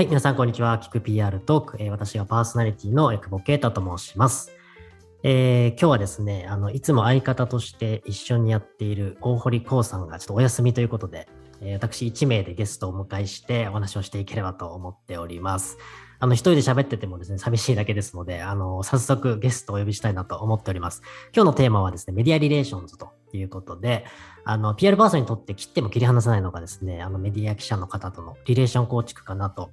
はい、皆さん、こんにちは。キク PR トーク。え私がパーソナリティの久保啓太と申します。えー今日はですね、あの、いつも相方として一緒にやっている大堀光さんがちょっとお休みということで、え私1名でゲストをお迎えしてお話をしていければと思っております。あの、一人で喋っててもですね、寂しいだけですので、あの、早速ゲストをお呼びしたいなと思っております。今日のテーマはですね、メディアリレーションズということで、あの、PR パーソンにとって切っても切り離せないのがですね、あの、メディア記者の方とのリレーション構築かなと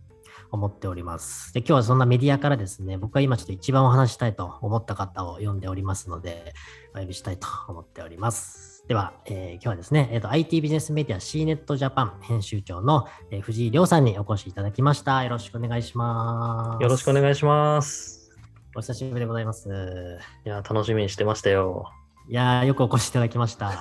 思っております。で、今日はそんなメディアからですね、僕が今ちょっと一番お話ししたいと思った方を呼んでおりますので、お呼びしたいと思っております。では、えー今日はですね、えーと、IT ビジネスメディア CNET Japan 編集長の、えー藤井亮さんにお越しいただきました。よろしくお願いします。よろしくお願いします。お久しぶりでございます。いや、楽しみにしてましたよ。いやー、よくお越しいただきました。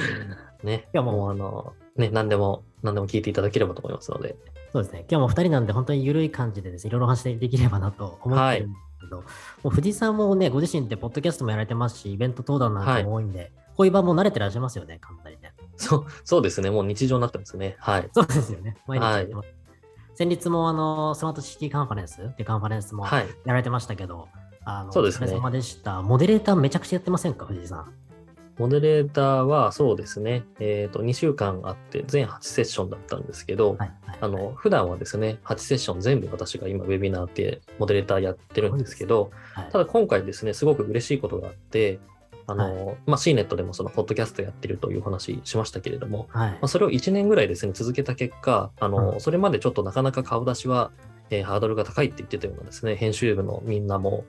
ね、いやもうあの、ね、何でも、何でも聞いていただければと思いますので。そうですね。今日も2人なんで本当に緩い感じでですね、いろいろお話できればなと思ってるんですけど、もう藤井さんもね、ご自身でポッドキャストもやられてますし、イベント登壇なんかも多いんで、こういう場も慣れてらっしゃいますよね、簡単にね。そう、そうですね。もう日常になってますね。はい。そうですよね。毎日やってます。先日もあの、スマートシティカンファレンスっていうカンファレンスもやはい。られてましたけど、あの、そうですねお疲れ様でした。モデレーターめちゃくちゃやってませんか、藤井さん？モデレーターはそうですね。えっ、と、2週間あって、全8セッションだったんですけど、はい。はい、あの、普段はですね、8セッション全部私が今、ウェビナーってモデレーターやってるんですけど、はい、ただ今回ですね、すごく嬉しいことがあって、あの、まあ、CNET でもその、ポッドキャストやってるというお話しましたけれども、はいまあ、それを1年ぐらいですね、続けた結果、あの、うんそれまでちょっとなかなか顔出しは、えーハードルが高いって言ってたようなですね、編集部のみんなも、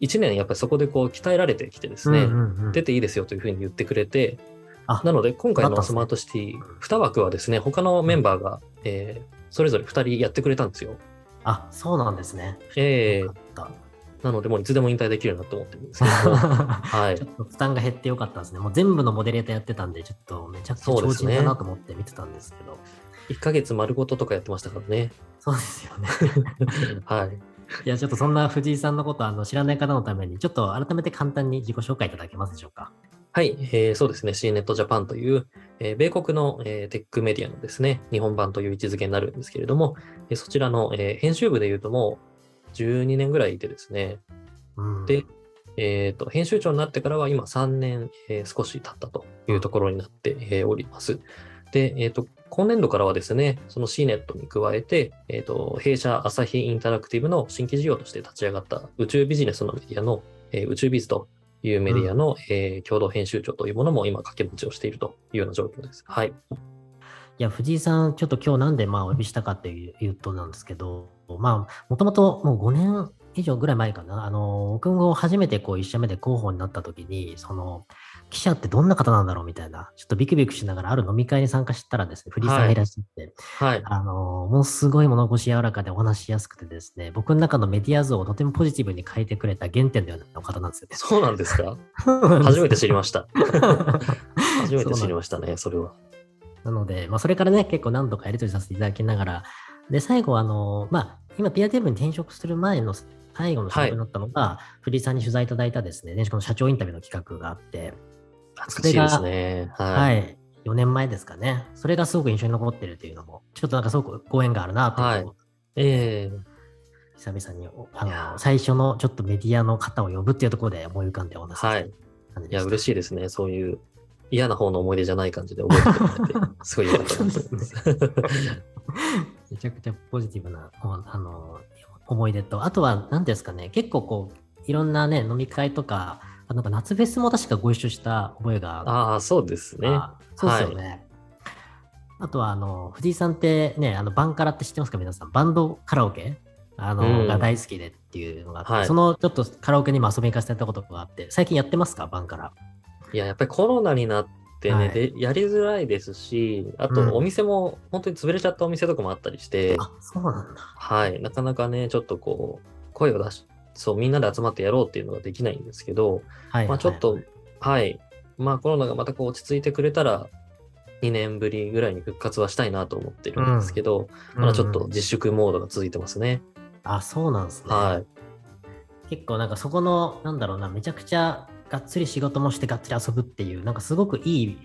1年やっぱりそこでこう鍛えられてきてですね、出ていいですよというふうに言ってくれて、あなので今回のスマートシティ2枠はですね、他のメンバーが、えーそれぞれ2人やってくれたんですよ。あ、そうなんですね。えーよかった。なのでもういつでも引退できるなと思ってるんですけども、はいちょ。っと負担が減ってよかったですね。もう全部のモデレーターやってたんで、ちょっとめちゃくちゃ超そうですね人だなと思って見てたんですけど。1ヶ月丸ごととかやってましたからね。そうですよね。はい。いや、ちょっとそんな藤井さんのことあの知らない方のために、ちょっと改めて簡単に自己紹介いただけますでしょうか？はい、えーそうですね、CNET Japan という、えー米国の、えーテックメディアのですね、日本版という位置づけになるんですけれども、えーそちらの、えー編集部でいうともう12年ぐらいいてですね、うん、で、えーと、編集長になってからは今3年、えー少し経ったというところになって、えーおります。で、えーと、今年度からはですね、その CNET に加えて、えーと、弊社朝日インタラクティブの新規事業として立ち上がった宇宙ビジネスのメディアの、えー宇宙ビズというメディアの、えー共同編集長というものも今掛け持ちをしているというような状況です。はい。いや、藤井さん、ちょっと今日なんでまあお呼びしたかっていうとなんですけど、まあ、もともともう5年以上ぐらい前かな、あの、僕も初めてこう1社目で広報になった時に、その、記者ってどんな方なんだろうみたいな、ちょっとビクビクしながらある飲み会に参加したらですね、藤井さんがいらっしゃって、はい。あの、もうすごい物腰柔らかでお話しやすくてですね、僕の中のメディア像をとてもポジティブに変えてくれた原点のような方なんですよね。そうなんですか？初めて知りました。初 初めて知りましたね、それは。なので、まあ、それからね、結構何度かやり取りさせていただきながら、で、最後、あの、まあ、今、ピアテーブルに転職する前の最後の仕事になったのが、藤井さんに取材いただいたですね、電子化の社長インタビューの企画があって、懐かしいですね。は、はいい。4年前ですかね。それがすごく印象に残ってるっていうのも、ちょっとなんかすごくご縁があるなというのをええ久々におあの最初のちょっとメディアの方を呼ぶっていうところで思い浮かんでお話しはいいや。嬉しいですね。そういう嫌な方の思い出じゃない感じで覚えてもらって、すごい良かったなと思います。めちゃくちゃポジティブなおあの思い出と、あとは何ですかね、結構こう、いろんなね、飲み会とか、あなんか夏フェスも確かご一緒した覚えがああ、そうですね。あそうですよね。あとは、あの、藤井さんってね、あの、バンカラって知ってますか？皆さん。バンドカラオケ？あの、うん。が大好きでっていうのがあって、はい。そのちょっとカラオケにも遊びに行かせてたことがあって、最近やってますか？バンカラ。いや、やっぱりコロナになってね、はい。でやりづらいですし、あうん。とお店も本当に潰れちゃったお店とかもあったりして、あ、そうなんだ。はい、なかなかね、ちょっとこう、声を出し、そう、みんなで集まってやろうっていうのができないんですけど、はい。まあちょっと、はい、まあコロナがまたこう落ち着いてくれたら、2年ぶりぐらいに復活はしたいなと思ってるんですけど、まだちょっと自粛モードが続いてますね。あ、そうなんですね。はい。結構なんかそこの、なんだろうな、めちゃくちゃがっつり仕事もしてがっつり遊ぶっていう、なんかすごくいい、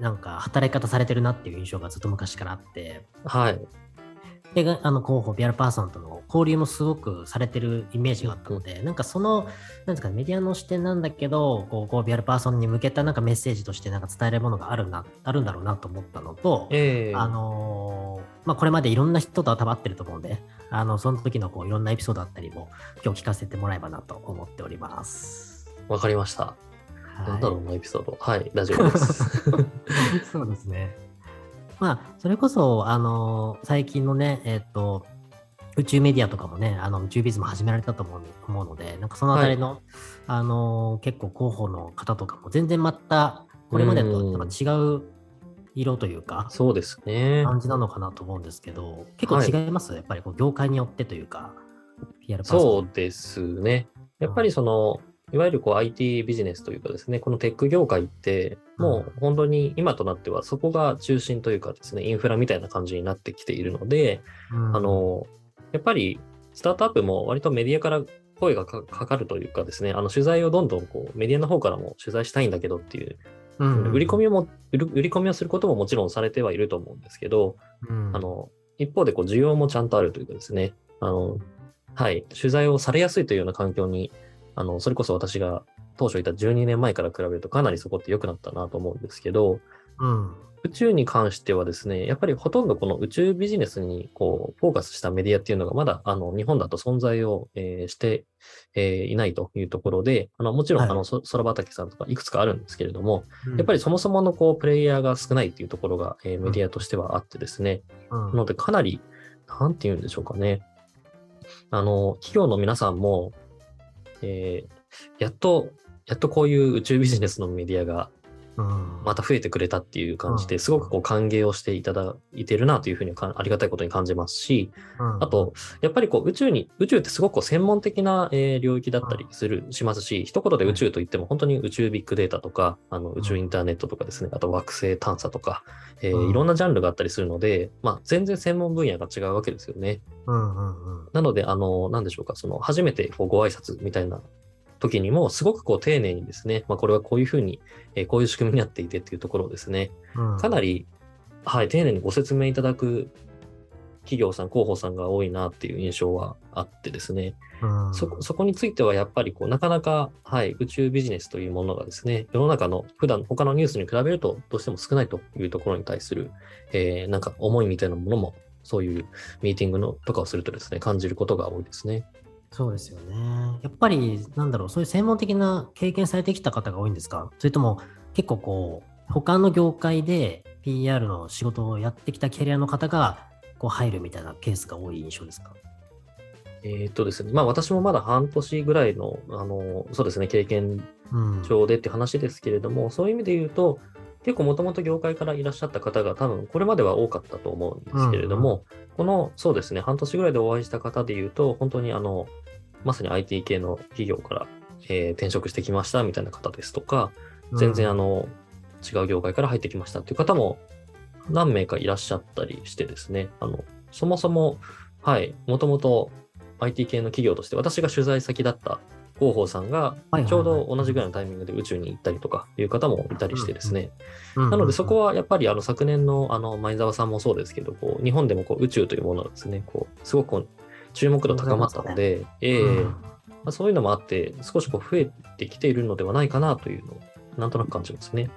なんか働き方されてるなっていう印象がずっと昔からあって、はい。映画あの広報、ビアルパーソンとの交流もすごくされてるイメージがあったので、なんかその、なんですか、メディアの視点なんだけど、こう、こうビアルパーソンに向けたなんかメッセージとしてなんか伝えるものがあるな、あるんだろうなと思ったのと、えーあのーまあ、これまでいろんな人とは多分会ってると思うんで、あの、その時のこういろんなエピソードだったりも、今日聞かせてもらえばなと思っております。わかりました。はいなんだろうな、エピソード。はい、大丈夫です。そうですね。まあ、それこそ、あの、最近のね、えっ、と、宇宙メディアとかもね、あの宇宙ビズも始められたと思う思うので、なんかそのあたりの、あの、結構広報の方とかも全然また、これまでと違う色というか、そうですね。感じなのかなと思うんですけど、結構違います、やっぱりこう業界によってというか、PR パそうですね。やっぱりその、いわゆるこう IT ビジネスというかですね、このテック業界って、もう本当に今となってはそこが中心というかですね、インフラみたいな感じになってきているので、うん。あ、の、やっぱりスタートアップも割とメディアから声がかかかるというかですね、あの取材をどんどんこうメディアの方からも取材したいんだけどっていう、うん。売り込みも、売り売り込みをすることももちろんされてはいると思うんですけど、うん。あの、一方でこう需要もちゃんとあるというかですね、あの、はい、取材をされやすいというような環境に、あの、それこそ私が当初いた12年前から比べるとかなりそこって良くなったなと思うんですけど、うん、宇宙に関してはですね、やっぱりほとんどこの宇宙ビジネスにこうフォーカスしたメディアっていうのがまだあの日本だと存在を、えーして、えーいないというところで、あのもちろん、はい。あのそ空畑さんとかいくつかあるんですけれども、うん。やっぱり、そもそものこうプレイヤーが少ないっていうところが、えーメディアとしてはあってですね、うん。なのでかなり、なんて言うんでしょうかね。あの、企業の皆さんも、えーやっと、やっとこういう宇宙ビジネスのメディアがうんまた増えてくれたっていう感じうん。ですごくこう歓迎をしていただいてるなというふうにかありがたいことに感じますし、うん。あと、やっぱりこう宇宙に、宇宙ってすごくこう専門的な、えー領域だったりする、しますし、一言で宇宙といっても本当に宇宙ビッグデータとか、あの宇宙インターネットとかですね、あと惑星探査とか、えいろんなジャンルがあったりするので、まあ全然専門分野が違うわけですよね。なので、あの、なんでしょうか、その初めてこうご挨拶みたいな時にも、すごくこう丁寧にですね、まあこれはこういうふうに、えーこういう仕組みになっていてっていうところをですね、うんかなり、はい、丁寧にご説明いただく企業さん、広報さんが多いなっていう印象はあってですね、うんそこそこについてはやっぱりこうなかなか、はい、宇宙ビジネスというものがですね、世の中の普段他のニュースに比べるとどうしても少ないというところに対する、えーなんか思いみたいなものも、そういうミーティングのとかをするとですね、感じることが多いですね。そうですよね。やっぱり、なんだろう、そういう専門的な経験されてきた方が多いんですか？それとも、結構こう、他の業界で PR の仕事をやってきたキャリアの方が、こう入るみたいなケースが多い印象ですか？えーっとですね、まあ私もまだ半年ぐらいの、あの、そうですね、経験うん。上でって話ですけれども、そういう意味で言うと、結構もともと業界からいらっしゃった方が多分これまでは多かったと思うんですけれども、このそうですね、半年ぐらいでお会いした方で言うと、本当にあの、まさに IT 系の企業から、えー転職してきましたみたいな方ですとか、全然あの、違う業界から入ってきましたっていう方も何名かいらっしゃったりしてですね、あの、そもそも、はい、もともと IT 系の企業として私が取材先だった広報さんがちょうど同じぐらいのタイミングで宇宙に行ったりとかいう方もいたりしてですね。うん、なのでそこは、はやっぱりあの昨年のあの前澤さんもそうですけど、こう日本でもこう宇宙というものがですね、こうすごくこう注目度高まったので、えまあ、そういうのもあって少しこう増えてきているのではないかなというのをなんとなく感じますね。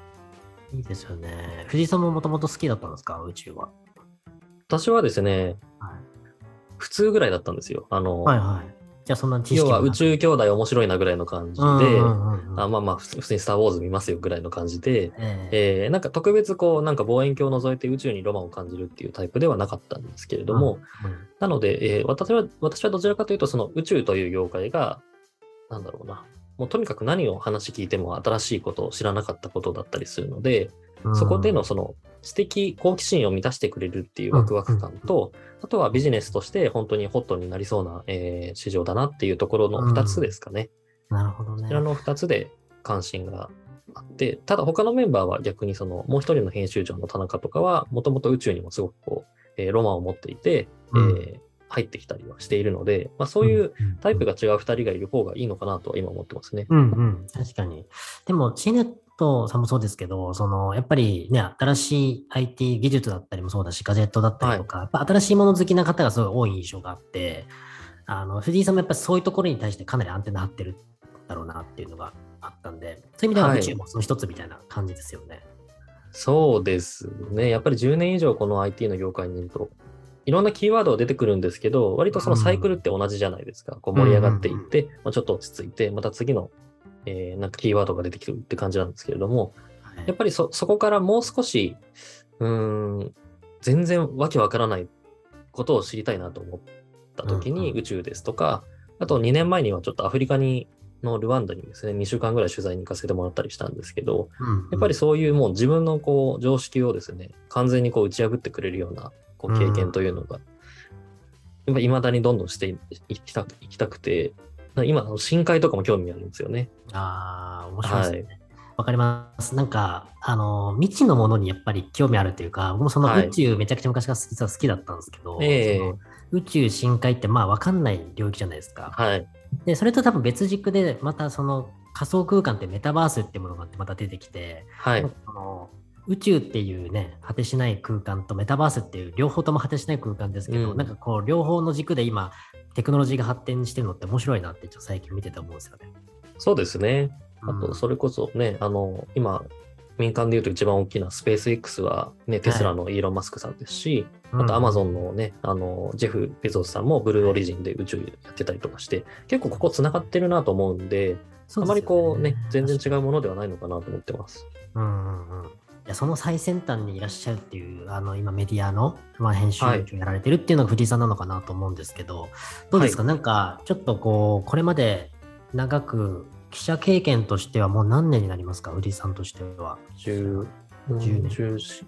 いいですよね。藤井さんももともと好きだったんですか？宇宙は。私はですね、はい普通ぐらいだったんですよ。あの、はいはい。じゃあそんな知識要は宇宙兄弟面白いなぐらいの感じで、あまあまあ普通にスター・ウォーズ見ますよぐらいの感じで、ええ。えーなんか特別こうなんか望遠鏡を覗いて宇宙にロマンを感じるっていうタイプではなかったんですけれども、うんうん。なので、えー私は私はどちらかというとその宇宙という業界がなんだろうなもうとにかく何を話聞いても新しいことを知らなかったことだったりするので、そこでのその知的好奇心を満たしてくれるっていうワクワク感と、あとはビジネスとして本当にホットになりそうな、えー市場だなっていうところの2つですかね。なるほどね。こちらの2つで関心があって、ただ他のメンバーは逆にそのもう一人の編集長の田中とかはもともと宇宙にもすごくこう、えーロマンを持っていて、うんえー入ってきたりはしているので、まあ、そういうタイプが違う2人がいる方がいいのかなとは今思ってますね。うんうん、確かに。でも、シネットさんもそうですけど、その、やっぱりね、新しい IT 技術だったりもそうだし、ガジェットだったりとか、やっぱ新しいもの好きな方がすごい多い印象があって、あの、藤井さんもやっぱりそういうところに対してかなりアンテナ張ってるんだろうなっていうのがあったんで、そういう意味でははい宇宙もその一つみたいな感じですよね。そうですね。やっぱり10年以上この IT の業界にいると、いろんなキーワードは出てくるんですけど、割とそのサイクルって同じじゃないですか。こう盛り上がっていって、まあ、ちょっと落ち着いて、また次の、えーなんかキーワードが出てきてるって感じなんですけれども、はい。やっぱりそそこからもう少し、うーん、全然わけわからないことを知りたいなと思った時に宇宙ですとか、あと2年前にはちょっとアフリカにのルワンダにですね、2週間ぐらい取材に行かせてもらったりしたんですけど、うん。やっぱりそういうもう自分のこう常識をですね、完全にこう打ち破ってくれるようなこう経験というのが、やっぱ未だにどんどんしていきたくいきたくて、今、深海とかも興味あるんですよね。ああ、面白いですね。わ、かります。なんか、あの、未知のものにやっぱり興味あるというか、僕もそのはい宇宙めちゃくちゃ昔から実は好きだったんですけど、ええその宇宙深海ってまあわかんない領域じゃないですか。はい。で、それと多分別軸で、またその仮想空間ってメタバースっていうものがまた出てきて、はい。その宇宙っていうね、果てしない空間とメタバースっていう両方とも果てしない空間ですけど、うんなんかこう両方の軸で今、テクノロジーが発展してるのって面白いなってちょっと最近見てて思うんですよね。そうですね。あと、うんそれこそね、あの、今、民間で言うと一番大きなスペース X は、ね、テスラのイーロン・マスクさんですし、あとアマゾンのね、あの、ジェフ・ベゾスさんもブルーオリジンで宇宙やってたりとかして、結構ここ繋がってるなと思うんで、あまりこうね、全然違うものではないのかなと思ってます。うんうんうん。いやその最先端にいらっしゃるっていう、あの今メディアの、まあ、編集長やられてるっていうのが藤井さんなのかなと思うんですけど、どうですか、なんかちょっとこう、これまで長く記者経験としてはもう何年になりますか、藤井さんとしては。10 10年10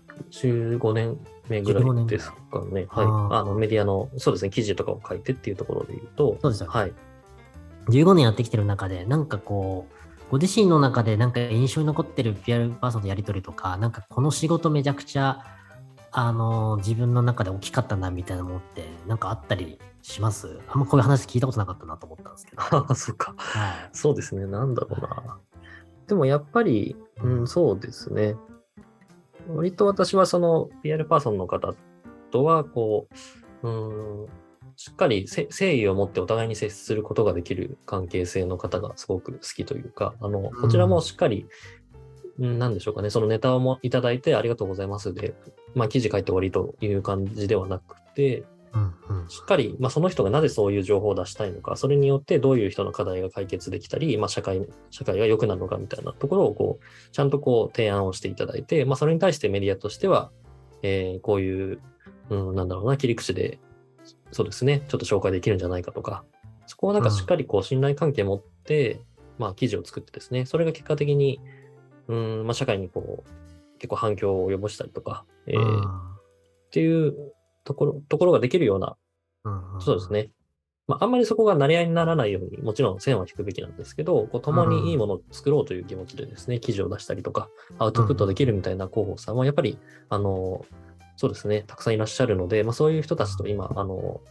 15年目ぐらいですかね。はい。あのメディアの、そうですね、記事とかを書いてっていうところで言うと、そうですよね。はい。15年やってきてる中で、なんかこう、ご自身の中でなんか印象に残ってる PR パーソンとやり取りとか、なんかこの仕事めちゃくちゃ、あの自分の中で大きかったなみたいなものって、なんかあったりします？あんまこういう話聞いたことなかったなと思ったんですけど。ああ、そっか。はい。そうですね、なんだろうな。でもやっぱり、うん、そうですね。割と私はその PR パーソンの方とは、こう、うん、しっかりせ誠意を持ってお互いに接することができる関係性の方がすごく好きというか、あの、こちらもしっかり、うん、なんでしょうかね、そのネタをもいただいてありがとうございますで、まあ記事書いて終わりという感じではなくて、うんうん。しっかり、まあ、その人がなぜそういう情報を出したいのか、それによってどういう人の課題が解決できたり、まあ、社会、社会が良くなるのかみたいなところを、こう、ちゃんとこう、提案をしていただいて、まあ、それに対してメディアとしては、えーこういう、うん、なんだろうな、切り口で、そうですね、ちょっと紹介できるんじゃないかとか、そこをなんかしっかりこう、信頼関係持って、まあ、記事を作ってですね、それが結果的に、うん、まあ、社会にこう、結構反響を及ぼしたりとか、えーっていうところ、ところができるようなうんうん。そうです。ね。まあ、あんまりそこがなり合いにならないように、もちろん線は引くべきなんですけど、こう共にいいものを作ろうという気持ちでですね、記事を出したりとか、アウトプットできるみたいな広報さんは、やっぱり、あの、そうですね、たくさんいらっしゃるので、まあ、そういう人たちと今、あの、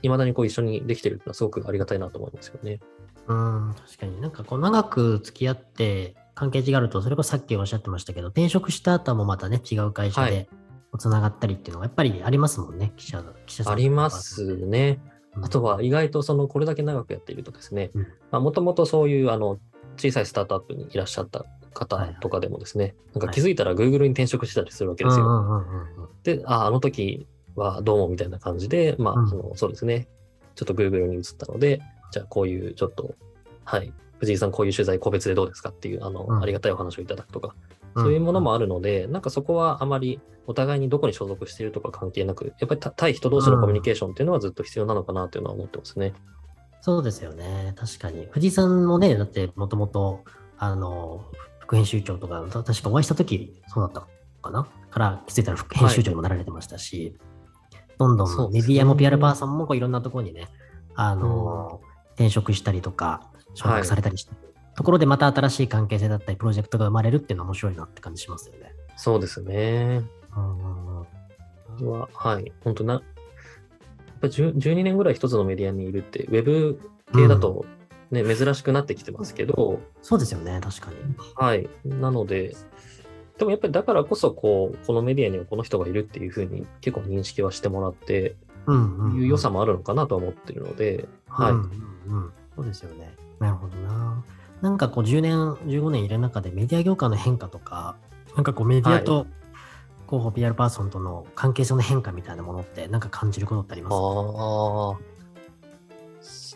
いまだにこう一緒にできてるっていうのはすごくありがたいなと思いますよね。うん、確かに。なんかこう長く付き合って関係値があると、それこそさっきおっしゃってましたけど、転職した後もまたね、違う会社はでつながったりっていうのがやっぱりありますもんね、記者記者さんありますね。うん。あとは意外とそのこれだけ長くやっているとですねうん、もともとそういうあの小さいスタートアップにいらっしゃった方とかでもですね、なんか気づいたら Google に転職してたりするわけですよ。で、あ、あの時はどうもみたいな感じで、まあ、うん。そのそうですね、ちょっと Google に移ったので、じゃあこういうちょっと、はい、藤井さんこういう取材個別でどうですかっていう、あの、うん。ありがたいお話をいただくとか、そういうものもあるので、なんかそこはあまりお互いにどこに所属しているとか関係なく、やっぱりた対人同士のコミュニケーションっていうのはずっと必要なのかなというのは思ってますね。そうですよね。確かに。藤井さんもね、だってもともと、あの、副編集長とか、た確かお会いした時そうだったかな？から気づいたら副編集長にもなられてましたし、どんどんですね。メディアも PR パーソンもこういろんなところにね、あの、転職したりとか、昇格されたりして、ところでまた新しい関係性だったり、プロジェクトが生まれるっていうのは面白いなって感じしますよね。そうですね。うん。は、はい、本当な、やっぱり10 12年ぐらい一つのメディアにいるって、ウェブ系だとね、珍しくなってきてますけど、そうですよね、確かに。はい。なので、でもやっぱりだからこそ、こう、このメディアにはこの人がいるっていうふうに結構認識はしてもらって、うんうん、いう良さもあるのかなとは思ってるので、はい。うんうんうん、そうですよね。なるほどな。なんかこう10年、15年いる中でメディア業界の変化とか、なんかこうメディアと広報 PR パーソンとの関係性の変化みたいなものってなんか感じることってありますああ、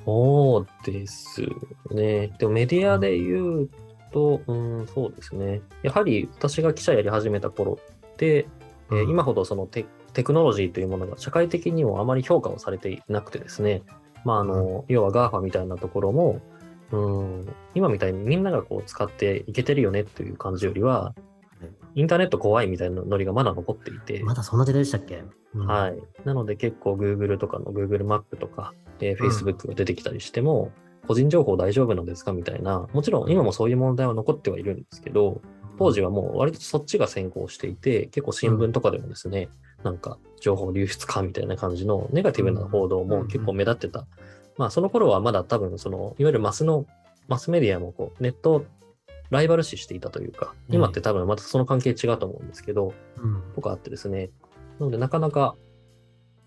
そうですね。でもメディアで言うと、うん、そうですね。やはり私が記者やり始めた頃って、えーうん今ほどそのテテクノロジーというものが社会的にもあまり評価をされていなくてですね、まああの、要は GAFA みたいなところも、うん、今みたいにみんながこう使っていけてるよねっていう感じよりは、インターネット怖いみたいなノリがまだ残っていて、まだそんな時代でしたっけ、うん。はい。なので結構 Google とかの Google マップとか、えーうん。Facebook が出てきたりしても、個人情報大丈夫なんですか？みたいな、もちろん今もそういう問題は残ってはいるんですけど、当時はもう割とそっちが先行していて、結構新聞とかでもですね、なんか情報流出かみたいな感じのネガティブな報道も結構目立ってた。まあその頃はまだ多分その、いわゆるマスの、マスメディアもこうネットをライバル視していたというか、今って多分またその関係違うと思うんですけど、うん。とかあってですね。なので、なかなか、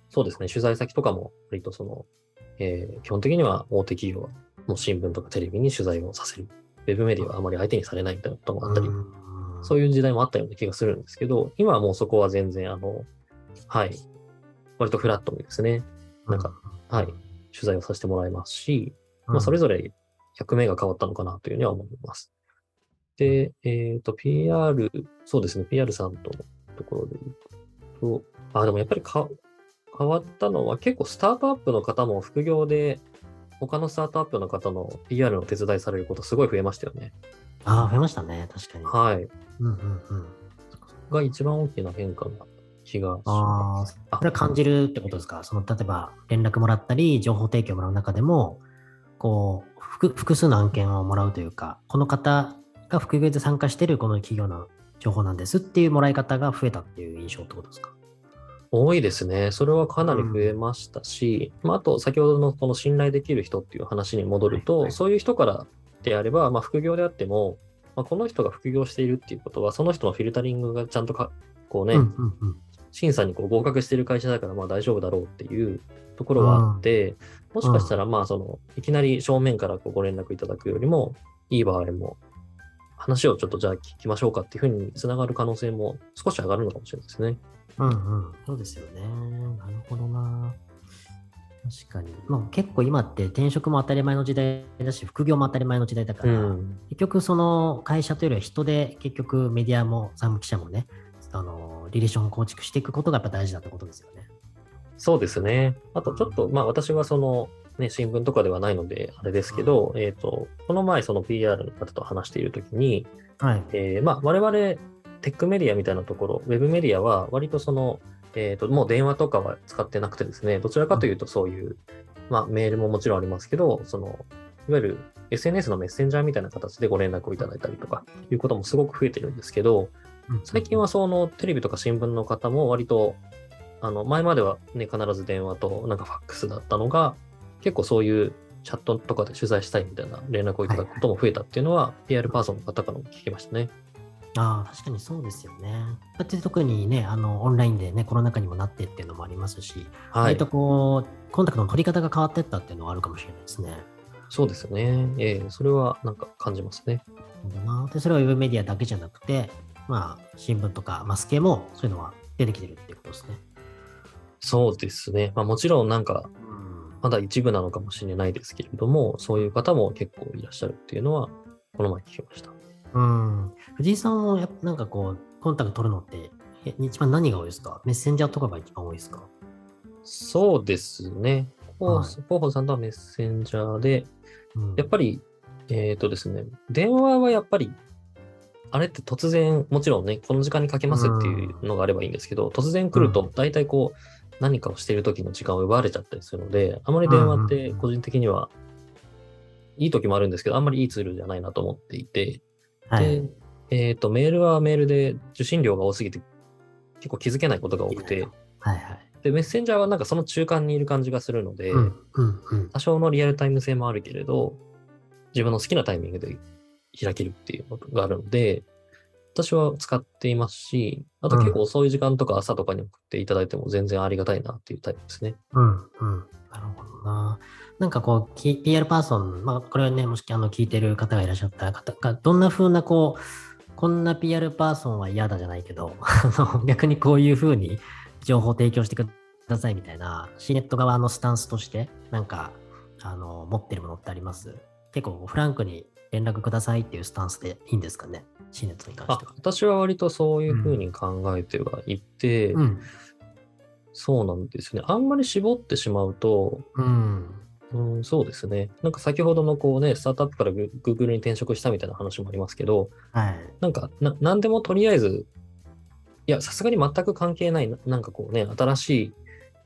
そうですね、取材先とかも、割とその、えー基本的には大手企業の新聞とかテレビに取材をさせる。ウェブメディアはあ。まり相手にされないみたいなこともあったり、うん。そういう時代もあったような気がするんですけど、今はもうそこは全然、あの、はい、割とフラットにですね、なんか、はい、取材をさせてもらいますし、まあ、それぞれ100名が変わったのかなというふうには思います。で、えっ、と、PR、そうですね、PR さんとのところで言うと、あ、でもやっぱりか変わったのは結構スタートアップの方も副業で他のスタートアップの方の PR の手伝いされることすごい増えましたよね。ああ、増えましたね、確かに。はい。うんうんうん。が一番大きな変化な気がしああ、ます。それは感じるってことですか？その、例えば連絡もらったり、情報提供もらう中でも、こう、複複数の案件をもらうというか、この方が副業で参加しているこの企業の情報なんですっていうもらい方が増えたっていう印象ってことですか？多いですね。それはかなり増えましたし、まあ、あと先ほどのこの信頼できる人っていう話に戻ると、はいはいそういう人からであれば、まあ、副業であっても、まあ、この人が副業しているっていうことは、その人のフィルタリングがちゃんとか、こうね、うんうんうん。審査にこう合格している会社だからまあ大丈夫だろうっていうところはあって、もしかしたらまあそのいきなり正面からこうご連絡いただくよりもいい場合も話をちょっとじゃあ聞きましょうかっていうふうにつながる可能性も少し上がるのかもしれないですね。うんうん。そうですよね。なるほどな。確かに。まあ結構今って転職も当たり前の時代だし、副業も当たり前の時代だから、うん。結局その会社というよりは人で結局メディアも財務記者もね、あの、リレーションを構築していくことがやっぱ大事だってことですよね。そうですね。あとちょっとまあ私はそのね、新聞とかではないのであれですけど、えっ、と、この前その PR の方と話しているときに、はい。えーまあ、我々、テックメディアみたいなところ、ウェブメディアは、割とその、えっ、と、もう電話とかは使ってなくてですね、どちらかというとそういう、まあ、メールももちろんありますけど、その、いわゆる SNS のメッセンジャーみたいな形でご連絡をいただいたりとか、いうこともすごく増えてるんですけど、最近はそのテレビとか新聞の方も割と、あの、前まではね、必ず電話となんかファックスだったのが、結構そういうチャットとかで取材したいみたいな連絡をいただくことも増えたっていうのは、PR パーソンの方からも聞きましたね。ああ、確かにそうですよね。だって特にね、あの、オンラインでね、コロナ禍にもなってっていうのもありますし、はい割と。こう、コンタクトの取り方が変わってったっていうのはあるかもしれないですね。そうですよね。ええそれはなんか感じますね。で、それはウェブメディアだけじゃなくて、まあ、新聞とかマス系もそういうのは出てきてるっていうことですね。そうですね。まあもちろんなんか、うん。まだ一部なのかもしれないですけれども、そういう方も結構いらっしゃるっていうのは、この前聞きました。うん。藤井さんもやなんかこう、コンタクト取るのって、え一番何が多いですか？メッセンジャーとかが一番多いですか？そうですね。はい広報さんとはメッセンジャーで、うんやっぱり、えっ、とですね、電話はやっぱり、あれって突然、もちろんね、この時間にかけますっていうのがあればいいんですけど、突然来るうと、大体こう、何かをしている時の時間を奪われちゃったりするので、あまり電話って個人的には、いい時もあるんですけど、あんまりいいツールじゃないなと思っていて、はい。で、えっ、と、メールはメールで受信量が多すぎて、結構気づけないことが多くて、はいはい。で、メッセンジャーはなんかその中間にいる感じがするので、うんうんうん。多少のリアルタイム性もあるけれど、自分の好きなタイミングで開けるっていうのがあるので、私は使っていますし、あと結構遅い時間とか朝とかに送っていただいても全然ありがたいなっていうタイプですね。うん、うん。なるほどな。なんかこう、き PR パーソン、まあ、これはね、もしあの聞いてる方がいらっしゃった方が、どんな風なこう、こんな PR パーソンは嫌だじゃないけど、逆にこういう風に情報を提供してくださいみたいな、シーネット側のスタンスとして、なんか、あの、持ってるものってあります？結構フランクに連絡くださいっていうスタンスでいいんですかね？シーネットに関あしては。私は割とそういうふうに考えてはいて、うん。そうなんですね。あんまり絞ってしまうと、うん。うん、そうですね。なんか先ほどのこうね、スタートアップからグ Google に転職したみたいな話もありますけど、はい。なんかな何でもとりあえず、いや、さすがに全く関係ない、ななんかこうね、新しい、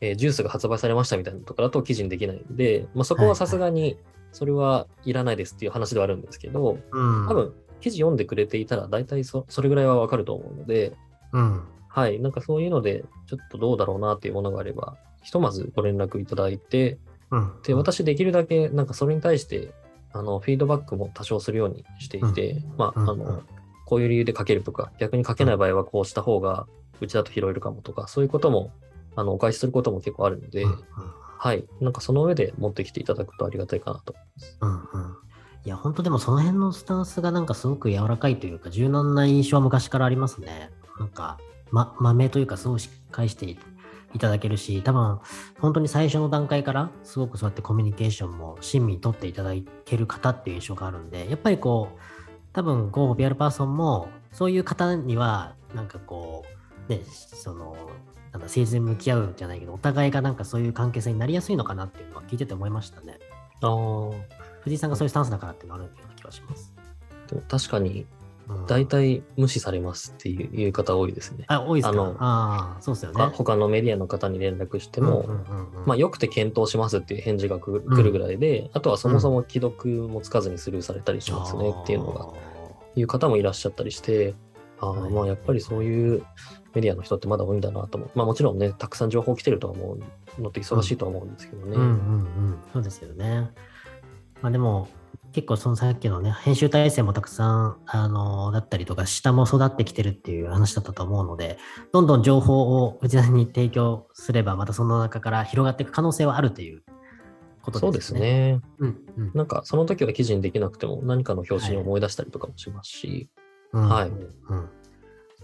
えージュースが発売されましたみたいなのとかだと記事にできないんで、まあ、そこはさすがにそれはいらないですっていう話ではあるんですけど、うん。多分記事読んでくれていたら大体そそれぐらいはわかると思うので、うん。はい、なんかそういうので、ちょっとどうだろうなっていうものがあれば、ひとまずご連絡いただいて、うん。で、私できるだけ、なんかそれに対して、あの、フィードバックも多少するようにしていて、まあ、あの、こういう理由で書けるとか、逆に書けない場合はこうした方が、うちだと拾えるかもとか、そういうことも、あの、お返しすることも結構あるので、はい、なんかその上で持ってきていただくとありがたいかなと思います。うんうん。いや、本当でもその辺のスタンスがなんかすごく柔らかいというか、柔軟な印象は昔からありますね。なんか、ま、豆というか、すごいしっかりしていただけるし、多分、本当に最初の段階から、すごくそうやってコミュニケーションも親身に取っていただける方っていう印象があるんで、やっぱりこう、多分、ゴービアルパーソンも、そういう方には、なんかこう、ね、その、なんだ、誠実に向き合うじゃないけど、お互いがなんかそういう関係性になりやすいのかなっていうのは聞いてて思いましたね。ああ、藤井さんがそういうスタンスだからっていうのがあるような気がします。でも確かに、うん大体無視されますっていう方多いですね。あ、多いですか？あのああ、そうですよね。他他のメディアの方に連絡しても、うんうんうんうんまあ、よくて検討しますっていう返事がくる来るぐらいで、あとはそもそも既読もつかずにスルーされたりしますねっていうのが、いう方もいらっしゃったりして、ああ、はいまあやっぱりそういうメディアの人ってまだ多いんだなと思う。まあもちろんね、たくさん情報来てるとは思うのって忙しいとは思うんですけどね。うんうんうん、そうですよね。まあでも、結構そのさっきのね、編集体制もたくさん、あのだったりとか、下も育ってきてるっていう話だったと思うので、どんどん情報を内田に提供すれば、またその中から広がっていく可能性はあるということそうですですね。ね。うんうんなんかその時は記事にできなくても何かの表紙に思い出したりとかもしますし、うんはいうん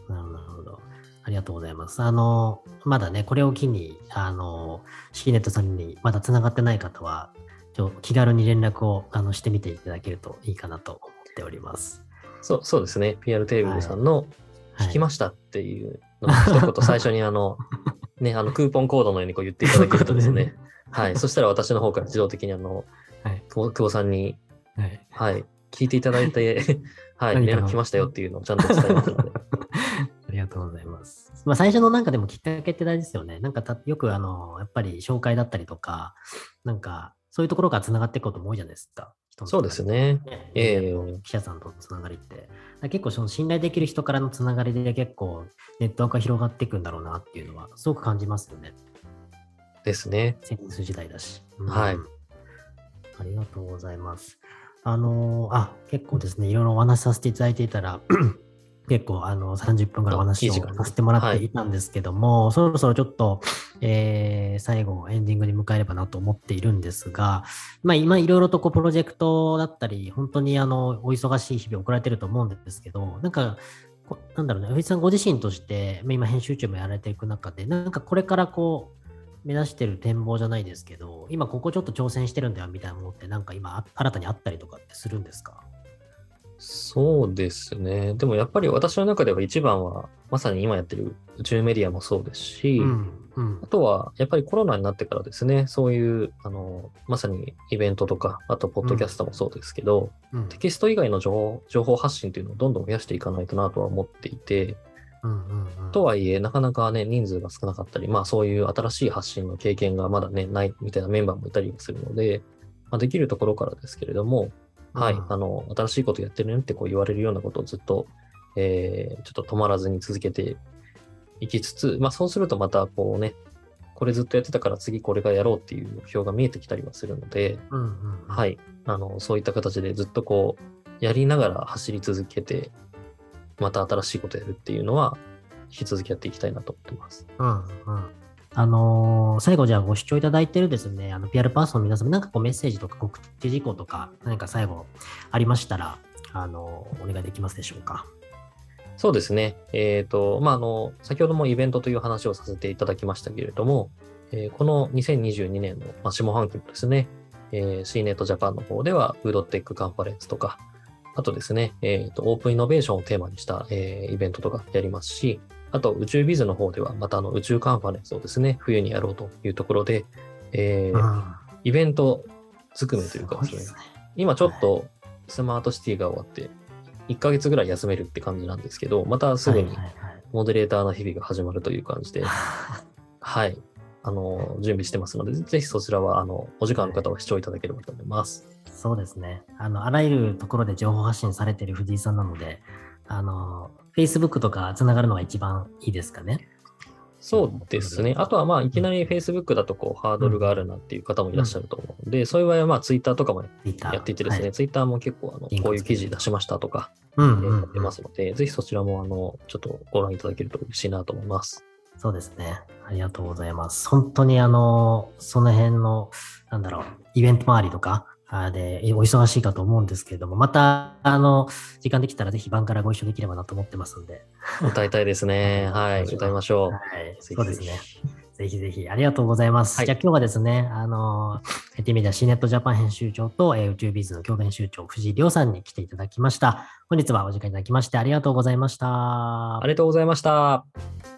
なるほど。ありがとうございます。あの、まだね、これを機に、あの、シーネットさんにまだつながってない方は、ちょ気軽に連絡をあのしてみていただけるといいかなと思っております。そうそうですね。PR テーブルさんのはい聞きましたっていうのを一言最初にあの、ね、あのクーポンコードのようにこう言っていただけるとですね、はい。そしたら私の方から自動的にあの、はい。久保さんに、はい。はい、聞いていただいて、はい、連絡来ましたよっていうのをちゃんと伝えますので。とうございます。まあ、最初のなんかでもきっかけって大事ですよね。なんかたよくあの、やっぱり紹介だったりとか、なんか、そういうところからつながっていくことも多いじゃないですか。そうですね。ねえええー記者さんとのつながりって。結構その信頼できる人からのつながりで結構ネットワークが広がっていくんだろうなっていうのはすごく感じますよね。ですね。センス時代だし。うんはいありがとうございます。あのーあ、結構ですね、いろいろお話しさせていただいていたら、結構あの30分ぐらいお話をさせてもらっていたんですけども、そろそろちょっと、えー最後エンディングに迎えればなと思っているんですが、まあ今いろいろとこうプロジェクトだったり、本当にあのお忙しい日々を送られてると思うんですけど、なんか、こなんだろうね、藤井さんご自身として、まあ今編集長もやられていく中で、なんかこれからこう、目指してる展望じゃないですけど、今ここちょっと挑戦してるんだよみたいなものって、なんか今あ新たにあったりとかってするんですか？そうですね。でもやっぱり私の中では一番は、まさに今やってる宇宙メディアもそうですし、うん、うん。あ、とは、やっぱりコロナになってからですね、そういう、あの、まさにイベントとか、あと、ポッドキャストもそうですけど、うんテキスト以外の情報情報発信っていうのをどんどん増やしていかないとなとは思っていて、うんうんうん。とはいえ、なかなかね、人数が少なかったり、まあそういう新しい発信の経験がまだね、ないみたいなメンバーもいたりするので、まあ、できるところからですけれども、はい、うんあの、新しいことやってるねってこう言われるようなことをずっと、えーちょっと止まらずに続けていきつつ、まあそうするとまたこうね、これずっとやってたから次これがやろうっていう目標が見えてきたりはするので、うんうんうんはい。あの、そういった形でずっとこう、やりながら走り続けて、また新しいことやるっていうのは、引き続きやっていきたいなと思ってます。うんうんあのー最後じゃあご視聴いただいてるですね、あの PR パーソンの皆様、なんかこうメッセージとか告知事項とか、何か最後ありましたら、あのーお願いできますでしょうか。そうですね。えっ、と、まあ、あの、先ほどもイベントという話をさせていただきましたけれども、えこの2022年の、まあ、下半期もですね、えー、CNET Japan の方では、フードテックカンファレンスとか、あとですね、えっ、と、オープンイノベーションをテーマにした、えイベントとかやりますし、あと、宇宙ビズの方では、またあの、宇宙カンファレンスをですね、冬にやろうというところで、えーうんイベントずくめというかですね。すね。今ちょっとスマートシティが終わって、1ヶ月ぐらい休めるって感じなんですけど、またすぐにはいはいはい。モデレーターの日々が始まるという感じで、はい、あの、準備してますので、ぜひそちらは、あの、お時間の方は視聴いただければと思います。そうですね。あの、あらゆるところで情報発信されている藤井さんなので、あの、Facebook とかつながるのが一番いいですかね？そうですね。あとは、まあ、いきなり Facebook だと、こう、ハードルがあるなっていう方もいらっしゃると思うので、そういう場合は、まあ、Twitter とかもやっていてですね、はい Twitter も結構、あの、こういう記事出しましたとか、やってますので、ぜひそちらも、あの、ちょっとご覧いただけると嬉しいなと思います。そうですね。ありがとうございます。本当にあの、その辺の、なんだろう、イベント周りとか、あで、お忙しいかと思うんですけれども、また、あの、時間できたらぜひ晩からご一緒できればなと思ってますんで。歌いたいですね。はい、歌いましょう。はい、そうですね。ぜひぜひ、ありがとうございます。はいじゃあ今日はですね、あの、エティメディア C ネットジャパン編集長と、えー宇宙ビズの教編集長、藤井亮さんに来ていただきました。本日はお時間いただきましてありがとうございましたあ。りがとうございました。